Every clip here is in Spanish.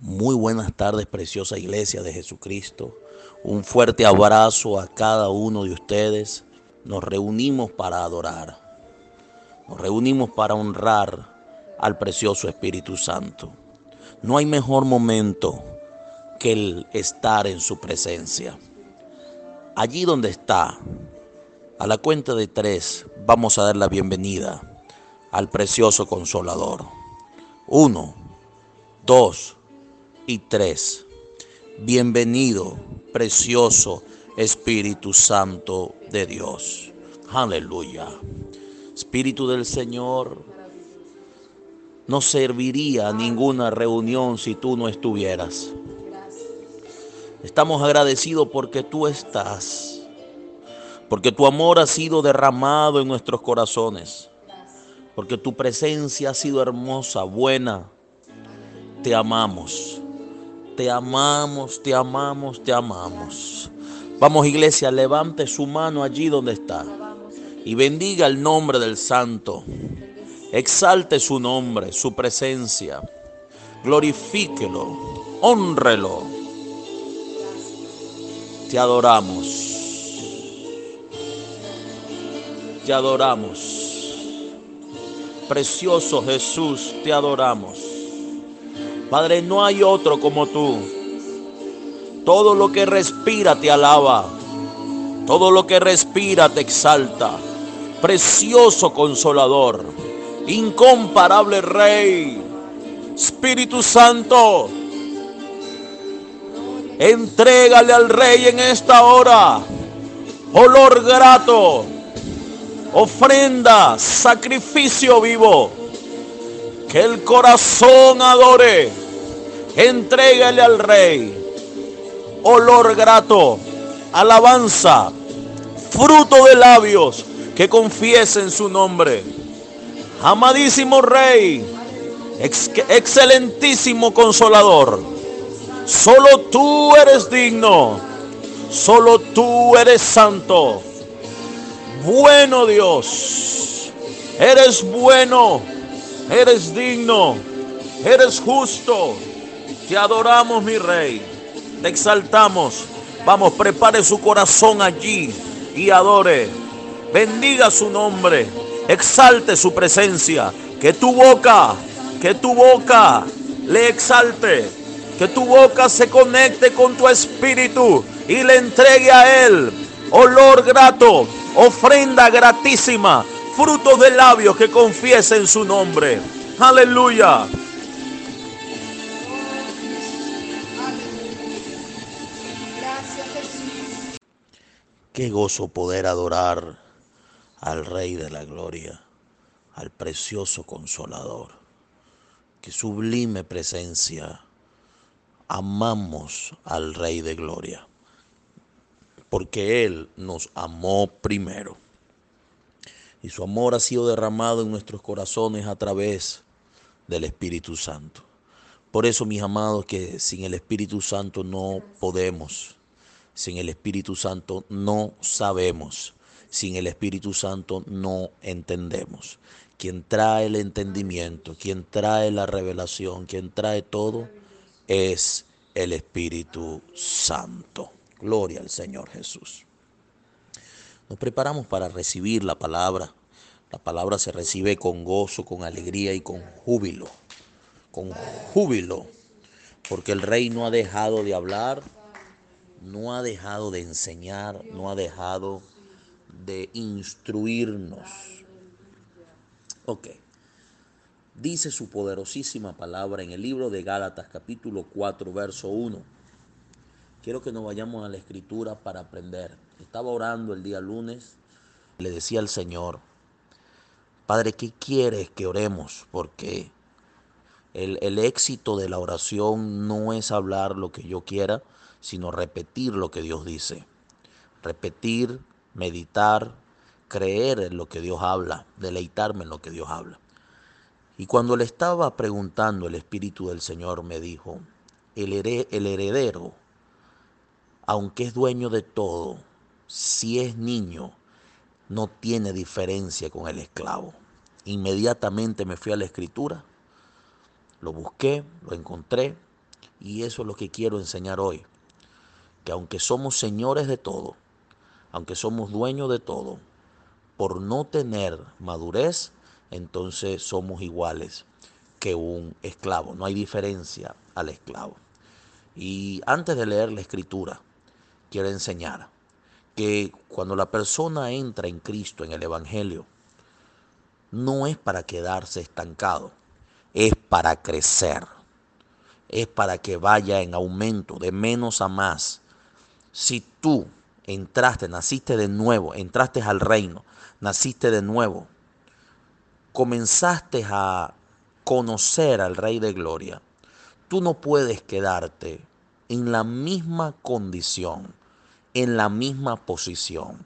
Muy buenas tardes, preciosa iglesia de Jesucristo. Un fuerte abrazo a cada uno de ustedes. Nos reunimos para adorar. Nos reunimos para honrar al precioso Espíritu Santo. No hay mejor momento que el estar en su presencia. Allí donde está, a la cuenta de tres, vamos a dar la bienvenida al precioso consolador. Uno, dos, y 3. Bienvenido, precioso Espíritu Santo de Dios. Aleluya. Espíritu del Señor, no serviría ninguna reunión si tú no estuvieras. Estamos agradecidos porque tú estás, porque tu amor ha sido derramado en nuestros corazones, porque tu presencia ha sido hermosa, buena. Te amamos. Te amamos, te amamos, te amamos. Vamos iglesia, levante su mano allí donde está y bendiga el nombre del Santo. Exalte su nombre, su presencia. Glorifíquelo, honrelo. Te adoramos. Te adoramos. Precioso Jesús, te adoramos. Padre, no hay otro como tú. Todo lo que respira te alaba. Todo lo que respira te exalta. Precioso consolador. Incomparable Rey. Espíritu Santo. Entrégale al Rey en esta hora. Olor grato. Ofrenda. Sacrificio vivo que el corazón adore. Entrégale al rey olor grato, alabanza, fruto de labios que confiesen su nombre. Amadísimo rey, excelentísimo consolador, solo tú eres digno, solo tú eres santo. Bueno Dios, eres bueno Eres digno, eres justo. Te adoramos, mi rey. Te exaltamos. Vamos, prepare su corazón allí y adore. Bendiga su nombre. Exalte su presencia. Que tu boca, que tu boca le exalte. Que tu boca se conecte con tu espíritu y le entregue a él olor grato, ofrenda gratísima frutos de labios que confiesen su nombre. Aleluya. Qué gozo poder adorar al Rey de la Gloria, al precioso Consolador. Qué sublime presencia. Amamos al Rey de Gloria, porque Él nos amó primero y su amor ha sido derramado en nuestros corazones a través del Espíritu Santo. Por eso, mis amados, que sin el Espíritu Santo no podemos, sin el Espíritu Santo no sabemos, sin el Espíritu Santo no entendemos. Quien trae el entendimiento, quien trae la revelación, quien trae todo, es el Espíritu Santo. Gloria al Señor Jesús. Nos preparamos para recibir la palabra. La palabra se recibe con gozo, con alegría y con júbilo. Con júbilo. Porque el rey no ha dejado de hablar, no ha dejado de enseñar, no ha dejado de instruirnos. Ok. Dice su poderosísima palabra en el libro de Gálatas capítulo 4, verso 1. Quiero que nos vayamos a la escritura para aprender. Estaba orando el día lunes, le decía al Señor, Padre, ¿qué quieres que oremos? Porque el, el, éxito de la oración no es hablar lo que yo quiera, sino repetir lo que Dios dice. Repetir, meditar, creer en lo que Dios habla, deleitarme en lo que Dios habla. Y cuando le estaba preguntando, el Espíritu del Señor me dijo, el, heredero, aunque es dueño de todo, si es niño, no tiene diferencia con el esclavo. Inmediatamente me fui a la escritura, lo busqué, lo encontré Y eso es lo que quiero enseñar hoy. Que aunque somos señores de todo, aunque somos dueños de todo, por no tener madurez, entonces somos iguales que un esclavo. No hay diferencia al esclavo. Y antes de leer la escritura, quiero enseñar que cuando la persona entra en Cristo, en el Evangelio, no es para quedarse estancado, es para crecer, es para que vaya en aumento, de menos a más. Si tú entraste, naciste de nuevo, entraste al reino, naciste de nuevo, comenzaste a conocer al Rey de Gloria, tú no puedes quedarte en la misma condición, en la misma posición.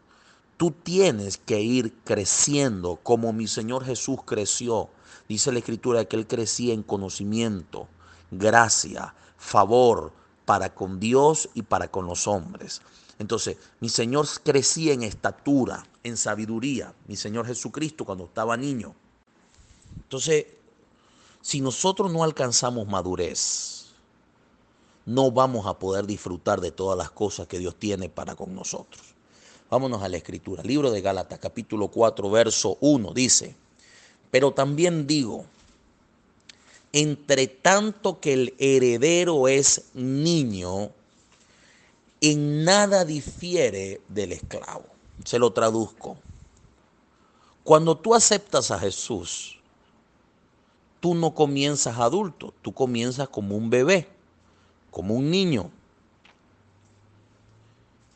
Tú tienes que ir creciendo como mi Señor Jesús creció. Dice la Escritura que Él crecía en conocimiento, gracia, favor para con Dios y para con los hombres. Entonces, mi Señor crecía en estatura, en sabiduría, mi Señor Jesucristo cuando estaba niño. Entonces, si nosotros no alcanzamos madurez, no vamos a poder disfrutar de todas las cosas que Dios tiene para con nosotros. Vámonos a la escritura. Libro de Gálatas, capítulo 4, verso 1, dice, pero también digo, entre tanto que el heredero es niño, en nada difiere del esclavo. Se lo traduzco. Cuando tú aceptas a Jesús, tú no comienzas adulto, tú comienzas como un bebé, como un niño.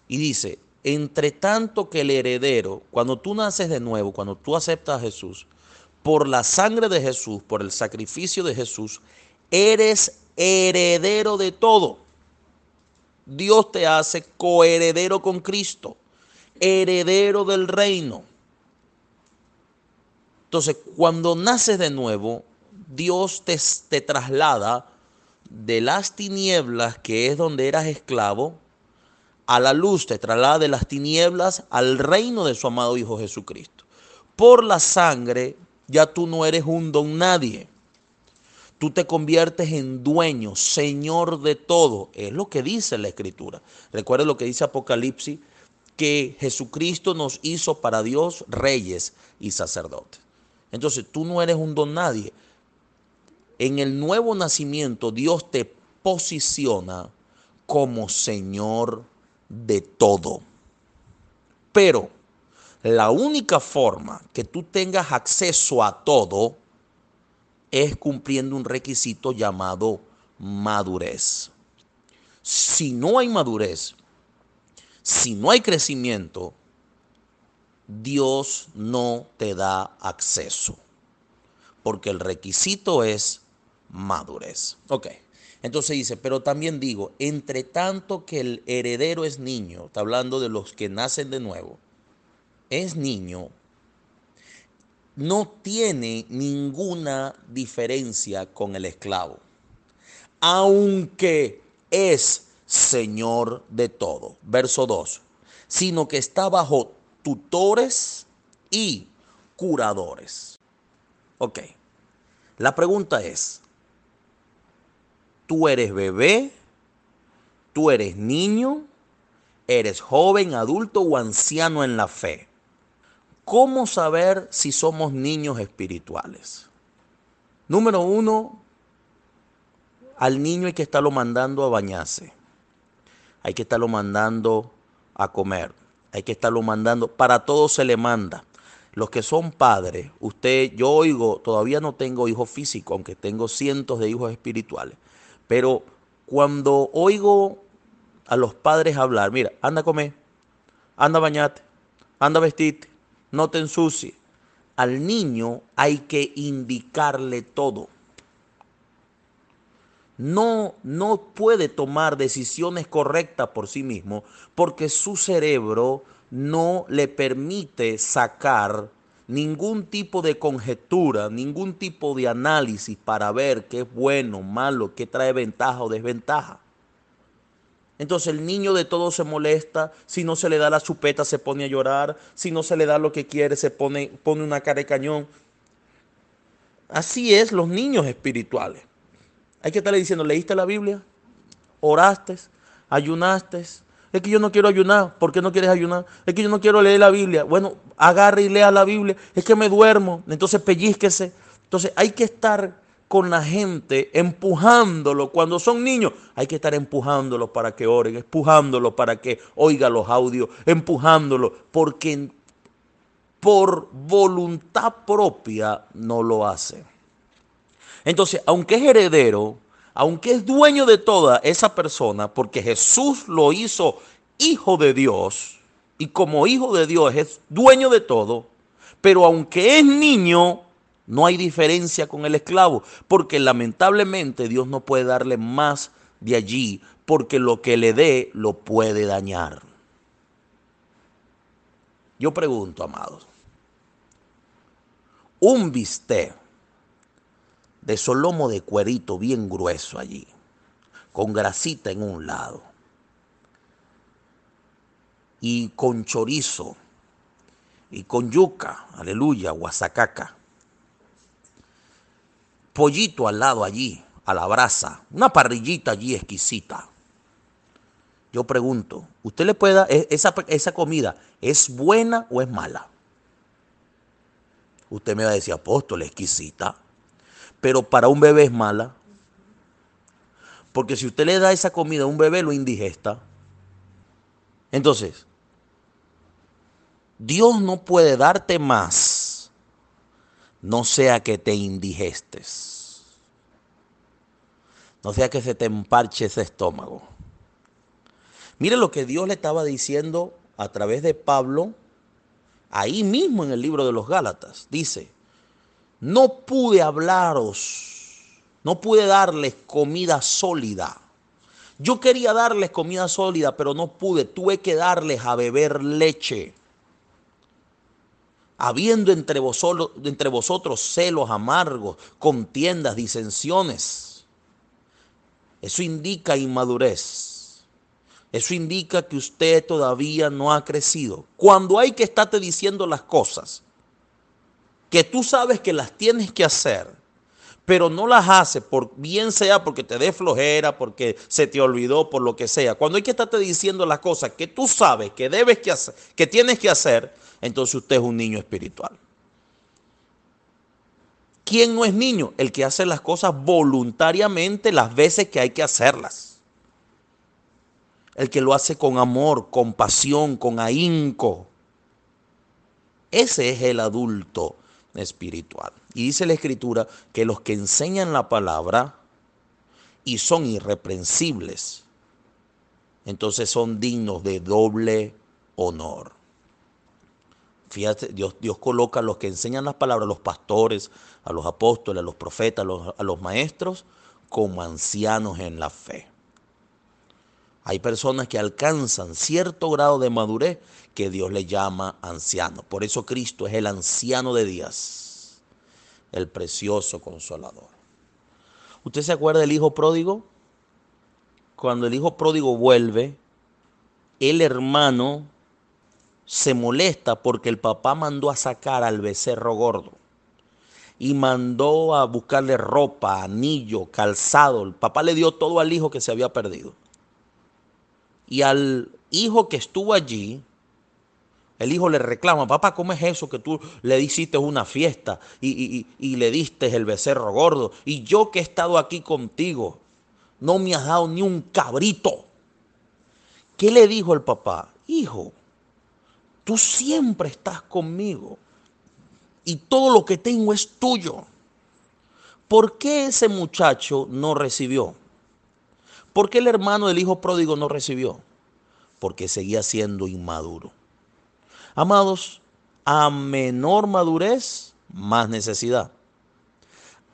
Y dice, entre tanto que el heredero, cuando tú naces de nuevo, cuando tú aceptas a Jesús, por la sangre de Jesús, por el sacrificio de Jesús, eres heredero de todo. Dios te hace coheredero con Cristo, heredero del reino. Entonces, cuando naces de nuevo, Dios te, te, traslada de las tinieblas, que es donde eras esclavo, a la luz, te traslada de las tinieblas al reino de su amado Hijo Jesucristo. Por la sangre, ya tú no eres un don nadie tú te conviertes en dueño, señor de todo. Es lo que dice la escritura. Recuerda lo que dice Apocalipsis, que Jesucristo nos hizo para Dios reyes y sacerdotes. Entonces tú no eres un don nadie. En el nuevo nacimiento Dios te posiciona como Señor de todo. Pero la única forma que tú tengas acceso a todo es cumpliendo un requisito llamado madurez. Si no hay madurez, si no hay crecimiento, Dios no te da acceso. Porque el requisito es madurez. Ok. Entonces dice, pero también digo, entre tanto que el heredero es niño, está hablando de los que nacen de nuevo, es niño, no tiene ninguna diferencia con el esclavo, aunque es Señor de todo. Verso 2, sino que está bajo tutores y curadores. Ok, la pregunta es, ¿tú eres bebé? ¿Tú eres niño? ¿Eres joven, adulto o anciano en la fe? ¿Cómo saber si somos niños espirituales? Número uno, al niño hay que estarlo mandando a bañarse. Hay que estarlo mandando a comer. Hay que estarlo mandando. Para todo se le manda. Los que son padres, usted, yo oigo, todavía no tengo hijos físicos, aunque tengo cientos de hijos espirituales. Pero cuando oigo a los padres hablar, mira, anda a comer, anda a bañarte, anda a vestirte, no te ensucies. Al niño hay que indicarle todo. No, no puede tomar decisiones correctas por sí mismo porque su cerebro no le permite sacar ningún tipo de conjetura, ningún tipo de análisis para ver qué es bueno, malo, qué trae ventaja o desventaja. Entonces el niño de todo se molesta, si no se le da la chupeta se pone a llorar, si no se le da lo que quiere se pone, pone una cara de cañón. Así es los niños espirituales. Hay que estarle diciendo, ¿leíste la Biblia? oraste, ayunaste. Es que yo no quiero ayunar. ¿Por qué no quieres ayunar? Es que yo no quiero leer la Biblia. Bueno, agarre y lea la Biblia. Es que me duermo. Entonces pellizquese. Entonces hay que estar con la gente, empujándolo. Cuando son niños, hay que estar empujándolo para que oren, empujándolo para que oiga los audios, empujándolo, porque por voluntad propia no lo hace. Entonces, aunque es heredero, aunque es dueño de toda esa persona, porque Jesús lo hizo hijo de Dios, y como hijo de Dios es dueño de todo, pero aunque es niño, no hay diferencia con el esclavo, porque lamentablemente Dios no puede darle más de allí, porque lo que le dé lo puede dañar. Yo pregunto, amados, un bistec de solomo de cuerito bien grueso allí, con grasita en un lado, y con chorizo, y con yuca, aleluya, guasacaca pollito al lado allí, a la brasa, una parrillita allí exquisita. Yo pregunto, ¿usted le puede dar e-, esa, esa comida, es buena o es mala? Usted me va a decir, apóstol, exquisita. Pero para un bebé es mala. Porque si usted le da esa comida a un bebé, lo indigesta. Entonces, Dios no puede darte más no sea que te indigestes, no sea que se te emparche ese estómago. Mire lo que Dios le estaba diciendo a través de Pablo, ahí mismo en el libro de los Gálatas. Dice, no pude hablaros, no pude darles comida sólida. Yo quería darles comida sólida, pero no pude. Tuve que darles a beber leche habiendo entre vosotros, celos amargos, contiendas, disensiones. Eso indica inmadurez. Eso indica que usted todavía no ha crecido. Cuando hay que estarte diciendo las cosas que tú sabes que las tienes que hacer, pero no las hace, por bien sea porque te dé flojera, porque se te olvidó, por lo que sea. Cuando hay que estarte diciendo las cosas que tú sabes que debes que hacer, que tienes que hacer, entonces usted es un niño espiritual. ¿Quién no es niño? El que hace las cosas voluntariamente las veces que hay que hacerlas. El que lo hace con amor, con pasión, con ahínco. Ese es el adulto espiritual. Y dice la escritura que los que enseñan la palabra y son irreprensibles, entonces son dignos de doble honor. Fíjate, Dios, Dios coloca a los que enseñan las palabras, a los pastores, a los apóstoles, a los profetas, a los, a los maestros, como ancianos en la fe. Hay personas que alcanzan cierto grado de madurez que Dios le llama anciano. Por eso Cristo es el anciano de días, el precioso consolador. ¿Usted se acuerda del hijo pródigo? Cuando el hijo pródigo vuelve, el hermano se molesta porque el papá mandó a sacar al becerro gordo y mandó a buscarle ropa, anillo, calzado. El papá le dio todo al hijo que se había perdido. Y al hijo que estuvo allí, el hijo le reclama, papá, ¿cómo es eso que tú le hiciste una fiesta y, y, le diste el becerro gordo? Y yo que he estado aquí contigo, no me has dado ni un cabrito. ¿Qué le dijo el papá? Hijo, Tú siempre estás conmigo y todo lo que tengo es tuyo. ¿Por qué ese muchacho no recibió? ¿Por qué el hermano del hijo pródigo no recibió? Porque seguía siendo inmaduro. Amados, a menor madurez, más necesidad.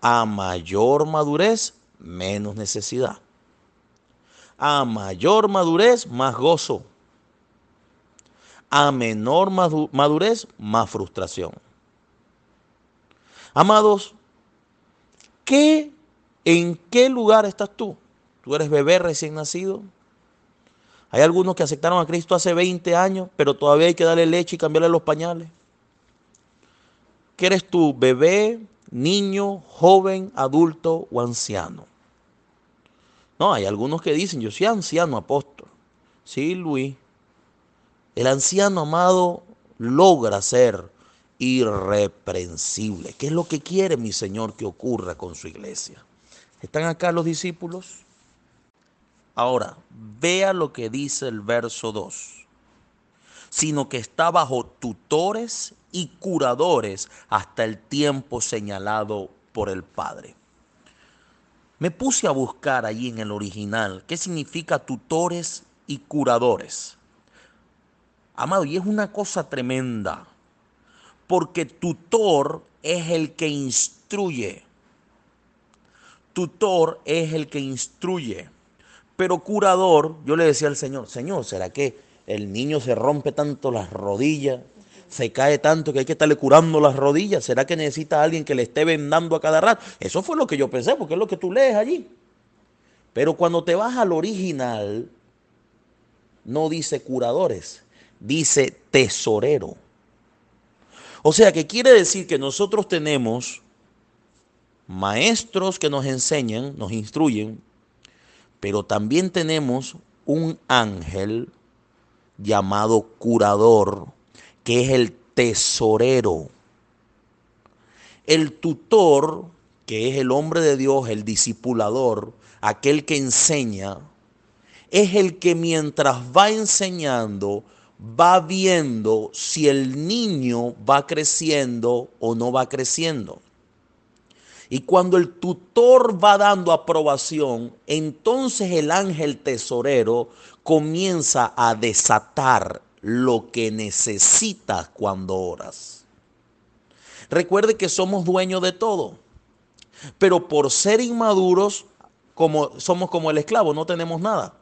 A mayor madurez, menos necesidad. A mayor madurez, más gozo a menor madurez, más frustración. Amados, ¿qué, ¿en qué lugar estás tú? ¿Tú eres bebé recién nacido? Hay algunos que aceptaron a Cristo hace 20 años, pero todavía hay que darle leche y cambiarle los pañales. ¿Qué eres tú, bebé, niño, joven, adulto o anciano? No, hay algunos que dicen, yo soy anciano apóstol. Sí, Luis. El anciano amado logra ser irreprensible. ¿Qué es lo que quiere mi Señor que ocurra con su iglesia? ¿Están acá los discípulos? Ahora, vea lo que dice el verso 2. Sino que está bajo tutores y curadores hasta el tiempo señalado por el Padre. Me puse a buscar allí en el original qué significa tutores y curadores. Amado, y es una cosa tremenda, porque tutor es el que instruye. Tutor es el que instruye. Pero curador, yo le decía al Señor, Señor, ¿será que el niño se rompe tanto las rodillas? Se cae tanto que hay que estarle curando las rodillas. ¿Será que necesita alguien que le esté vendando a cada rato? Eso fue lo que yo pensé, porque es lo que tú lees allí. Pero cuando te vas al original, no dice curadores, dice tesorero. O sea que quiere decir que nosotros tenemos maestros que nos enseñan, nos instruyen, pero también tenemos un ángel llamado curador, que es el tesorero. El tutor, que es el hombre de Dios, el discipulador, aquel que enseña, es el que mientras va enseñando, va viendo si el niño va creciendo o no va creciendo. Y cuando el tutor va dando aprobación, entonces el ángel tesorero comienza a desatar lo que necesitas cuando oras. Recuerde que somos dueños de todo, pero por ser inmaduros, como somos como el esclavo, no tenemos nada.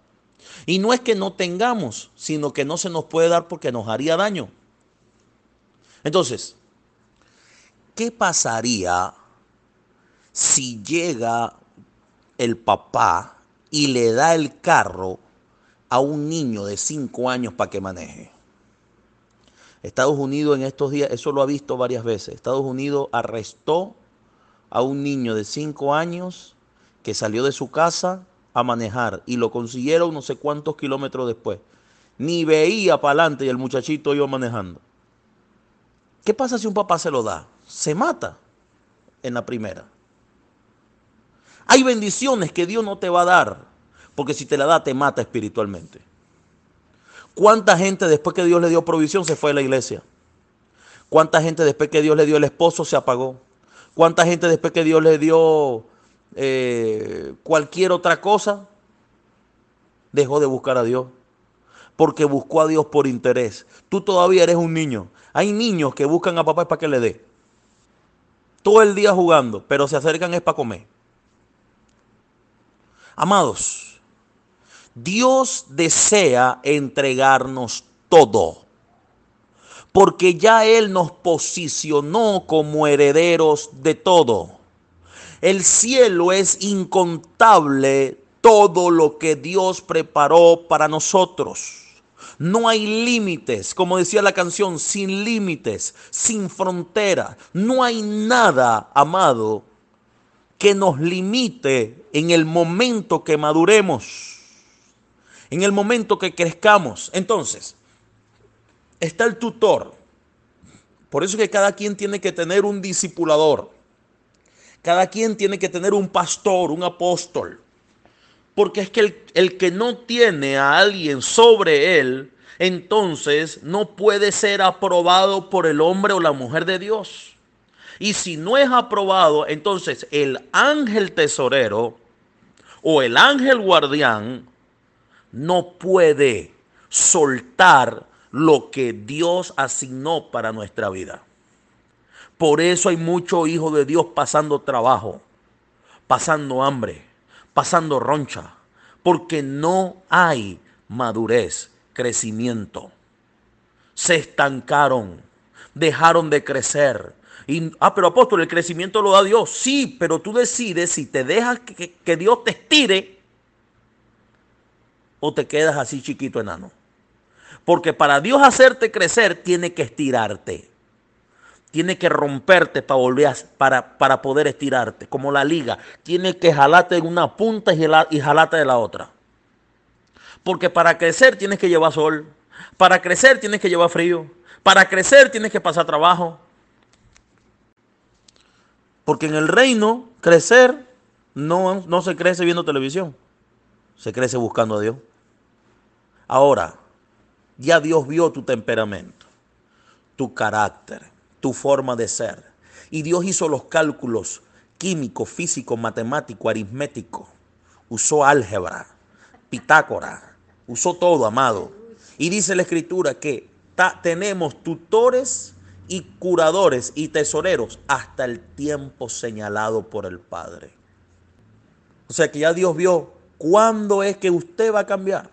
Y no es que no tengamos, sino que no se nos puede dar porque nos haría daño. Entonces, ¿qué pasaría si llega el papá y le da el carro a un niño de 5 años para que maneje? Estados Unidos en estos días, eso lo ha visto varias veces, Estados Unidos arrestó a un niño de 5 años que salió de su casa a manejar y lo consiguieron no sé cuántos kilómetros después. Ni veía para adelante y el muchachito iba manejando. ¿Qué pasa si un papá se lo da? Se mata en la primera. Hay bendiciones que Dios no te va a dar, porque si te la da te mata espiritualmente. ¿Cuánta gente después que Dios le dio provisión se fue a la iglesia? ¿Cuánta gente después que Dios le dio el esposo se apagó? ¿Cuánta gente después que Dios le dio eh, cualquier otra cosa, dejó de buscar a Dios. Porque buscó a Dios por interés. Tú todavía eres un niño. Hay niños que buscan a papá para que le dé. Todo el día jugando, pero se acercan es para comer. Amados, Dios desea entregarnos todo. Porque ya Él nos posicionó como herederos de todo. El cielo es incontable todo lo que Dios preparó para nosotros. No hay límites, como decía la canción, sin límites, sin frontera. No hay nada, amado, que nos limite en el momento que maduremos, en el momento que crezcamos. Entonces, está el tutor. Por eso que cada quien tiene que tener un discipulador. Cada quien tiene que tener un pastor, un apóstol. Porque es que el, el, que no tiene a alguien sobre él, entonces no puede ser aprobado por el hombre o la mujer de Dios. Y si no es aprobado, entonces el ángel tesorero o el ángel guardián no puede soltar lo que Dios asignó para nuestra vida. Por eso hay muchos hijos de Dios pasando trabajo, pasando hambre, pasando roncha, porque no hay madurez, crecimiento. Se estancaron, dejaron de crecer. Y, ah, pero apóstol, el crecimiento lo da Dios. Sí, pero tú decides si te dejas que, Dios te estire o te quedas así chiquito enano. Porque para Dios hacerte crecer tiene que estirarte tiene que romperte para volver para, para poder estirarte, como la liga. Tiene que jalarte de una punta y, y jalarte de la otra. Porque para crecer tienes que llevar sol. Para crecer tienes que llevar frío. Para crecer tienes que pasar trabajo. Porque en el reino, crecer no, no se crece viendo televisión. Se crece buscando a Dios. Ahora, ya Dios vio tu temperamento, tu carácter, tu forma de ser. Y Dios hizo los cálculos químicos, físicos, matemáticos, aritméticos. Usó álgebra, pitácora, usó todo, amado. Y dice la escritura que tenemos tutores y curadores y tesoreros hasta el tiempo señalado por el Padre. O sea que ya Dios vio cuándo es que usted va a cambiar.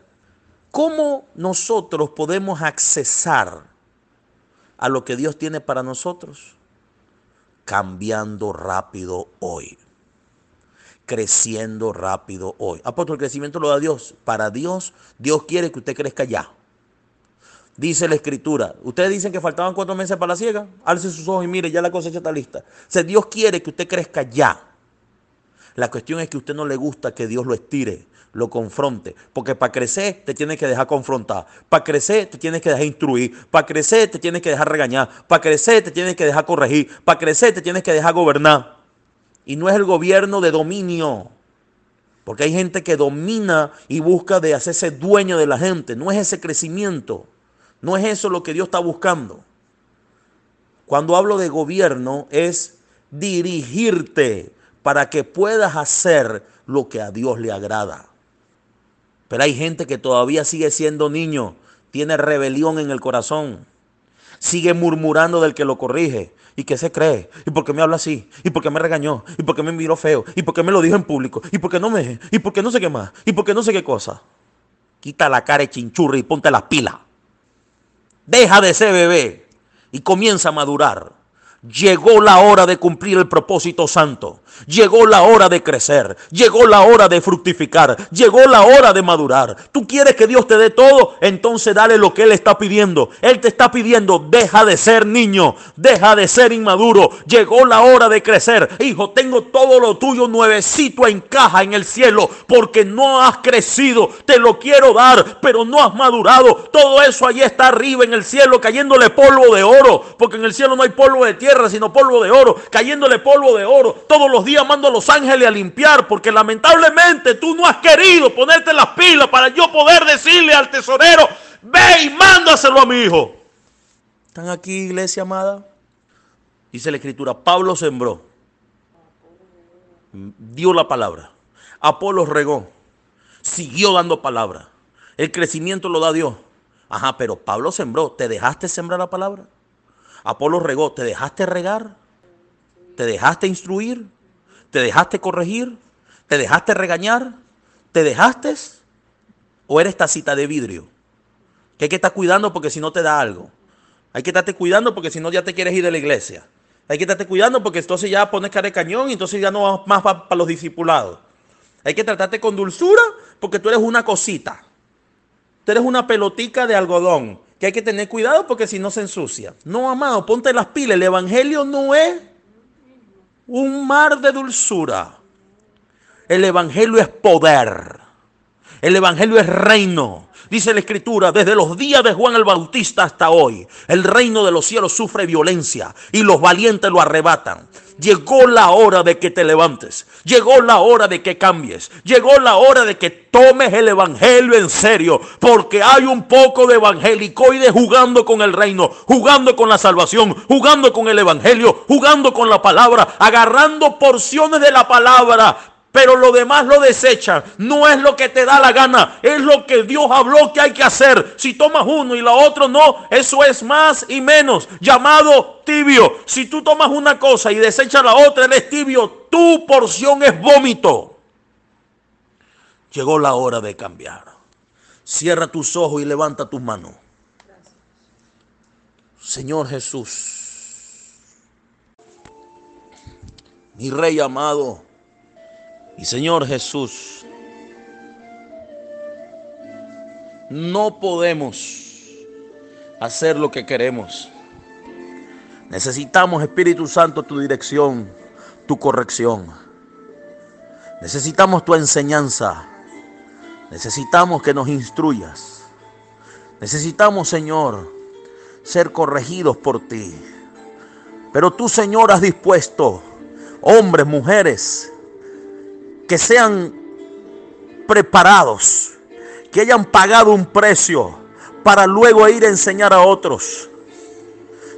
¿Cómo nosotros podemos accesar a lo que Dios tiene para nosotros? Cambiando rápido hoy. Creciendo rápido hoy. Apóstol, el crecimiento lo da Dios. Para Dios, Dios quiere que usted crezca ya. Dice la escritura. Ustedes dicen que faltaban cuatro meses para la siega. Alce sus ojos y mire, ya la cosecha está lista. O sea, Dios quiere que usted crezca ya. La cuestión es que a usted no le gusta que Dios lo estire, lo confronte. Porque para crecer te tiene que dejar confrontar. Para crecer te tiene que dejar instruir. Para crecer te tiene que dejar regañar. Para crecer te tiene que dejar corregir. Para crecer te tienes que dejar gobernar. Y no es el gobierno de dominio. Porque hay gente que domina y busca de hacerse dueño de la gente. No es ese crecimiento. No es eso lo que Dios está buscando. Cuando hablo de gobierno es dirigirte para que puedas hacer lo que a Dios le agrada. Pero hay gente que todavía sigue siendo niño, tiene rebelión en el corazón, sigue murmurando del que lo corrige. ¿Y qué se cree? ¿Y por qué me habla así? ¿Y por qué me regañó? ¿Y por qué me miró feo? ¿Y por qué me lo dijo en público? ¿Y por qué no me? ¿Y por qué no sé qué más? ¿Y por qué no sé qué cosa? Quita la cara de chinchurri y ponte las pilas. Deja de ser bebé y comienza a madurar. Llegó la hora de cumplir el propósito santo. Llegó la hora de crecer. Llegó la hora de fructificar. Llegó la hora de madurar. Tú quieres que Dios te dé todo, entonces dale lo que Él está pidiendo. Él te está pidiendo, deja de ser niño, deja de ser inmaduro. Llegó la hora de crecer. Hijo, tengo todo lo tuyo nuevecito en caja en el cielo porque no has crecido. Te lo quiero dar, pero no has madurado. Todo eso allí está arriba en el cielo cayéndole polvo de oro, porque en el cielo no hay polvo de tierra sino polvo de oro, cayéndole polvo de oro. Todos los días mando a los ángeles a limpiar, porque lamentablemente tú no has querido ponerte las pilas para yo poder decirle al tesorero, ve y mándaselo a mi hijo. ¿Están aquí, iglesia amada? Dice la escritura, Pablo sembró, dio la palabra, Apolo regó, siguió dando palabra. El crecimiento lo da Dios. Ajá, pero Pablo sembró. ¿Te dejaste sembrar la palabra? Apolo regó, ¿te dejaste regar? ¿Te dejaste instruir? ¿Te dejaste corregir? ¿Te dejaste regañar? ¿Te dejaste? ¿O eres tacita de vidrio? Que hay que estar cuidando porque si no te da algo. Hay que estarte cuidando porque si no ya te quieres ir de la iglesia. Hay que estarte cuidando porque entonces ya pones cara de cañón y entonces ya no vas más para los discipulados. Hay que tratarte con dulzura porque tú eres una cosita. Tú eres una pelotica de algodón que hay que tener cuidado porque si no se ensucia. No, amado, ponte las pilas. El Evangelio no es un mar de dulzura. El Evangelio es poder. El Evangelio es reino. Dice la Escritura, desde los días de Juan el Bautista hasta hoy, el reino de los cielos sufre violencia y los valientes lo arrebatan. Llegó la hora de que te levantes. Llegó la hora de que cambies. Llegó la hora de que tomes el evangelio en serio. Porque hay un poco de evangelicoide jugando con el reino, jugando con la salvación, jugando con el evangelio, jugando con la palabra, agarrando porciones de la palabra pero lo demás lo desechan. No es lo que te da la gana, es lo que Dios habló que hay que hacer. Si tomas uno y la otro no, eso es más y menos, llamado tibio. Si tú tomas una cosa y desechas la otra, eres tibio, tu porción es vómito. Llegó la hora de cambiar. Cierra tus ojos y levanta tus manos. Señor Jesús, mi Rey amado, y Señor Jesús, no podemos hacer lo que queremos. Necesitamos, Espíritu Santo, tu dirección, tu corrección. Necesitamos tu enseñanza. Necesitamos que nos instruyas. Necesitamos, Señor, ser corregidos por ti. Pero tú, Señor, has dispuesto hombres, mujeres, que sean preparados, que hayan pagado un precio para luego ir a enseñar a otros.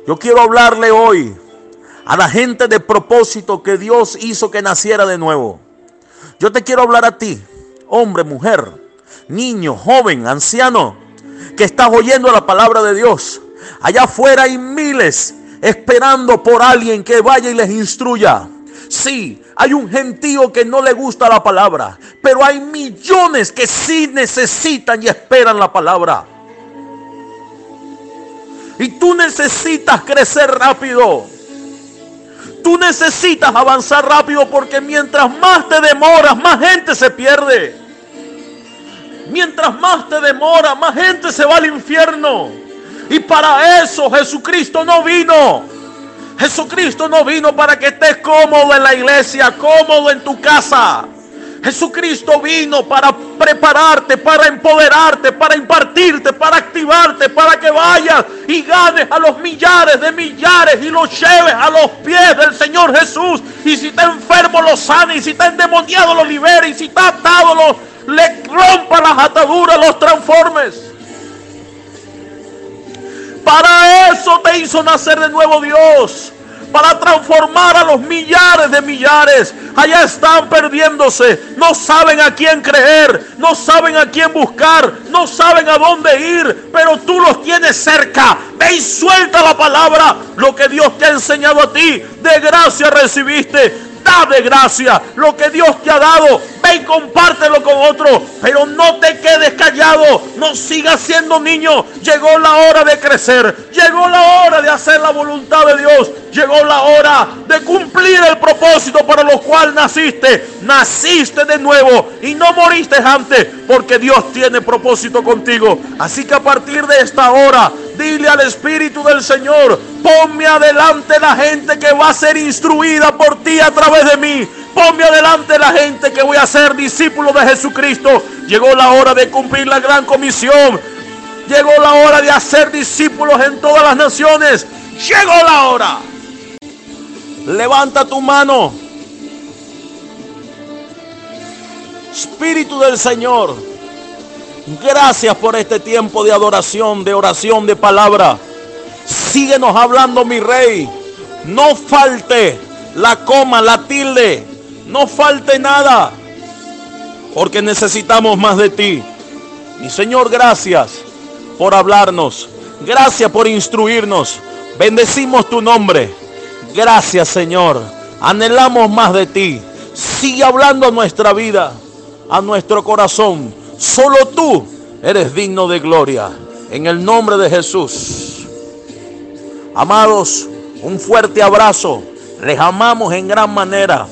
Yo quiero hablarle hoy a la gente de propósito que Dios hizo que naciera de nuevo. Yo te quiero hablar a ti, hombre, mujer, niño, joven, anciano, que estás oyendo la palabra de Dios. Allá afuera hay miles esperando por alguien que vaya y les instruya. Sí, hay un gentío que no le gusta la palabra, pero hay millones que sí necesitan y esperan la palabra. Y tú necesitas crecer rápido. Tú necesitas avanzar rápido porque mientras más te demoras, más gente se pierde. Mientras más te demora, más gente se va al infierno. Y para eso Jesucristo no vino. Jesucristo no vino para que estés cómodo en la iglesia, cómodo en tu casa. Jesucristo vino para prepararte, para empoderarte, para impartirte, para activarte, para que vayas y ganes a los millares de millares y los lleves a los pies del Señor Jesús. Y si está enfermo, lo sane. Y si está endemoniado, lo libere. Y si está atado, lo, le rompa las ataduras, los transformes. Para eso te hizo nacer de nuevo Dios para transformar a los millares de millares. Allá están perdiéndose, no saben a quién creer, no saben a quién buscar, no saben a dónde ir, pero tú los tienes cerca. Ve y suelta la palabra, lo que Dios te ha enseñado a ti, de gracia recibiste, de gracia lo que Dios te ha dado. Y compártelo con otro. Pero no te quedes callado. No sigas siendo niño. Llegó la hora de crecer. Llegó la hora de hacer la voluntad de Dios. Llegó la hora de cumplir el propósito para lo cual naciste. Naciste de nuevo y no moriste antes porque Dios tiene propósito contigo. Así que a partir de esta hora, dile al Espíritu del Señor, ponme adelante la gente que va a ser instruida por ti a través de mí. Ponme adelante la gente que voy a ser discípulo de Jesucristo. Llegó la hora de cumplir la gran comisión. Llegó la hora de hacer discípulos en todas las naciones. Llegó la hora. Levanta tu mano. Espíritu del Señor. Gracias por este tiempo de adoración, de oración, de palabra. Síguenos hablando, mi rey. No falte la coma, la tilde. No falte nada. Porque necesitamos más de ti. Mi Señor, gracias por hablarnos. Gracias por instruirnos. Bendecimos tu nombre. Gracias, Señor. Anhelamos más de ti. Sigue hablando a nuestra vida, a nuestro corazón. Solo tú eres digno de gloria. En el nombre de Jesús. Amados, un fuerte abrazo. Les amamos en gran manera.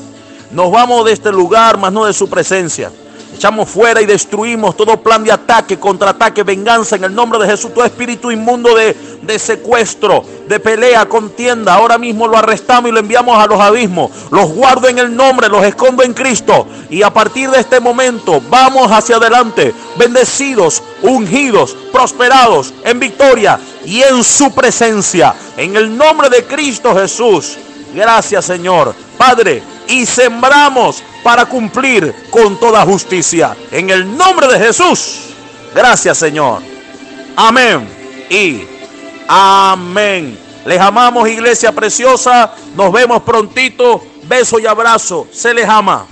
Nos vamos de este lugar, más no de su presencia. Echamos fuera y destruimos todo plan de ataque, contraataque, venganza en el nombre de Jesús. Todo espíritu inmundo de, de, secuestro, de pelea, contienda. Ahora mismo lo arrestamos y lo enviamos a los abismos. Los guardo en el nombre, los escondo en Cristo. Y a partir de este momento vamos hacia adelante, bendecidos, ungidos, prosperados, en victoria y en su presencia. En el nombre de Cristo Jesús. Gracias Señor. Padre, y sembramos para cumplir con toda justicia. En el nombre de Jesús. Gracias Señor. Amén. Y amén. Les amamos iglesia preciosa. Nos vemos prontito. Beso y abrazo. Se les ama.